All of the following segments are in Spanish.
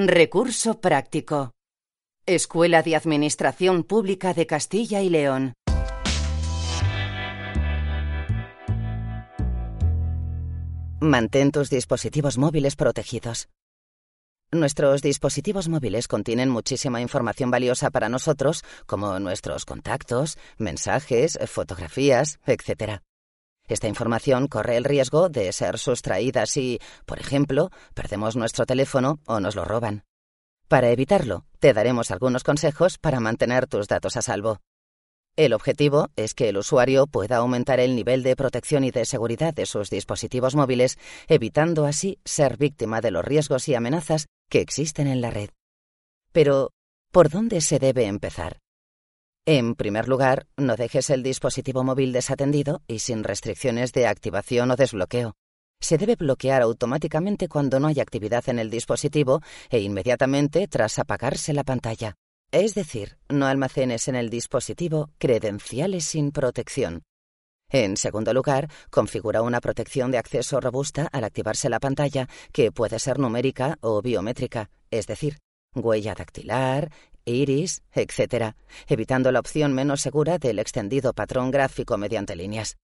Recurso práctico. Escuela de Administración Pública de Castilla y León. Mantén tus dispositivos móviles protegidos. Nuestros dispositivos móviles contienen muchísima información valiosa para nosotros, como nuestros contactos, mensajes, fotografías, etc. Esta información corre el riesgo de ser sustraída si, por ejemplo, perdemos nuestro teléfono o nos lo roban. Para evitarlo, te daremos algunos consejos para mantener tus datos a salvo. El objetivo es que el usuario pueda aumentar el nivel de protección y de seguridad de sus dispositivos móviles, evitando así ser víctima de los riesgos y amenazas que existen en la red. Pero, ¿por dónde se debe empezar? En primer lugar, no dejes el dispositivo móvil desatendido y sin restricciones de activación o desbloqueo. Se debe bloquear automáticamente cuando no hay actividad en el dispositivo e inmediatamente tras apagarse la pantalla. Es decir, no almacenes en el dispositivo credenciales sin protección. En segundo lugar, configura una protección de acceso robusta al activarse la pantalla, que puede ser numérica o biométrica, es decir, huella dactilar, iris, etc., evitando la opción menos segura del extendido patrón gráfico mediante líneas.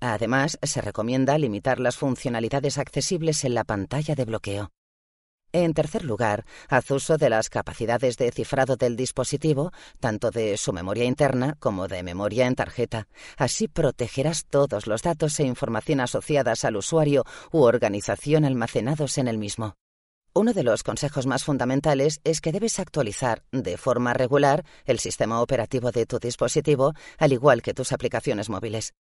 Además, se recomienda limitar las funcionalidades accesibles en la pantalla de bloqueo. En tercer lugar, haz uso de las capacidades de cifrado del dispositivo, tanto de su memoria interna como de memoria en tarjeta. Así protegerás todos los datos e información asociadas al usuario u organización almacenados en el mismo. Uno de los consejos más fundamentales es que debes actualizar de forma regular el sistema operativo de tu dispositivo, al igual que tus aplicaciones móviles.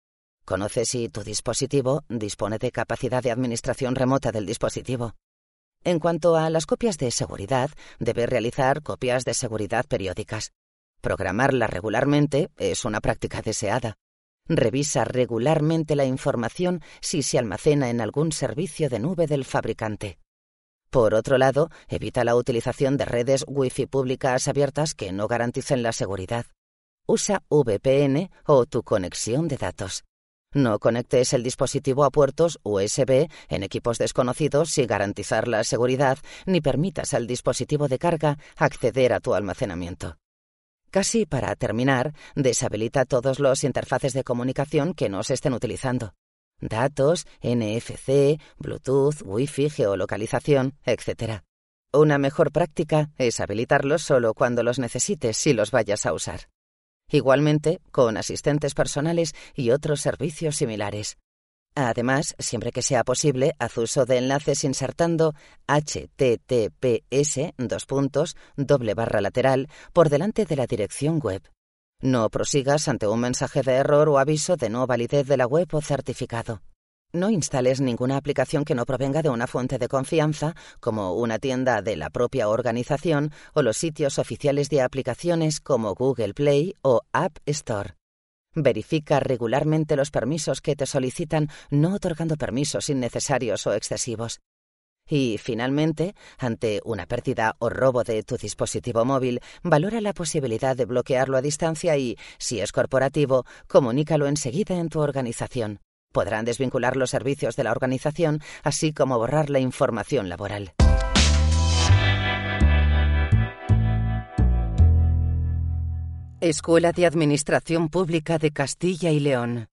Conoce si tu dispositivo dispone de capacidad de administración remota del dispositivo. En cuanto a las copias de seguridad, debe realizar copias de seguridad periódicas. Programarlas regularmente es una práctica deseada. Revisa regularmente la información si se almacena en algún servicio de nube del fabricante. Por otro lado, evita la utilización de redes Wi-Fi públicas abiertas que no garanticen la seguridad. Usa VPN o tu conexión de datos. No conectes el dispositivo a puertos USB en equipos desconocidos sin garantizar la seguridad, ni permitas al dispositivo de carga acceder a tu almacenamiento. Casi para terminar, deshabilita todos los interfaces de comunicación que no se estén utilizando. Datos, NFC, Bluetooth, Wi-Fi, geolocalización, etc. Una mejor práctica es habilitarlos solo cuando los necesites si los vayas a usar igualmente con asistentes personales y otros servicios similares. Además, siempre que sea posible, haz uso de enlaces insertando https doble barra lateral por delante de la dirección web. No prosigas ante un mensaje de error o aviso de no validez de la web o certificado. No instales ninguna aplicación que no provenga de una fuente de confianza, como una tienda de la propia organización o los sitios oficiales de aplicaciones como Google Play o App Store. Verifica regularmente los permisos que te solicitan, no otorgando permisos innecesarios o excesivos. Y, finalmente, ante una pérdida o robo de tu dispositivo móvil, valora la posibilidad de bloquearlo a distancia y, si es corporativo, comunícalo enseguida en tu organización. Podrán desvincular los servicios de la organización, así como borrar la información laboral. Escuela de Administración Pública de Castilla y León.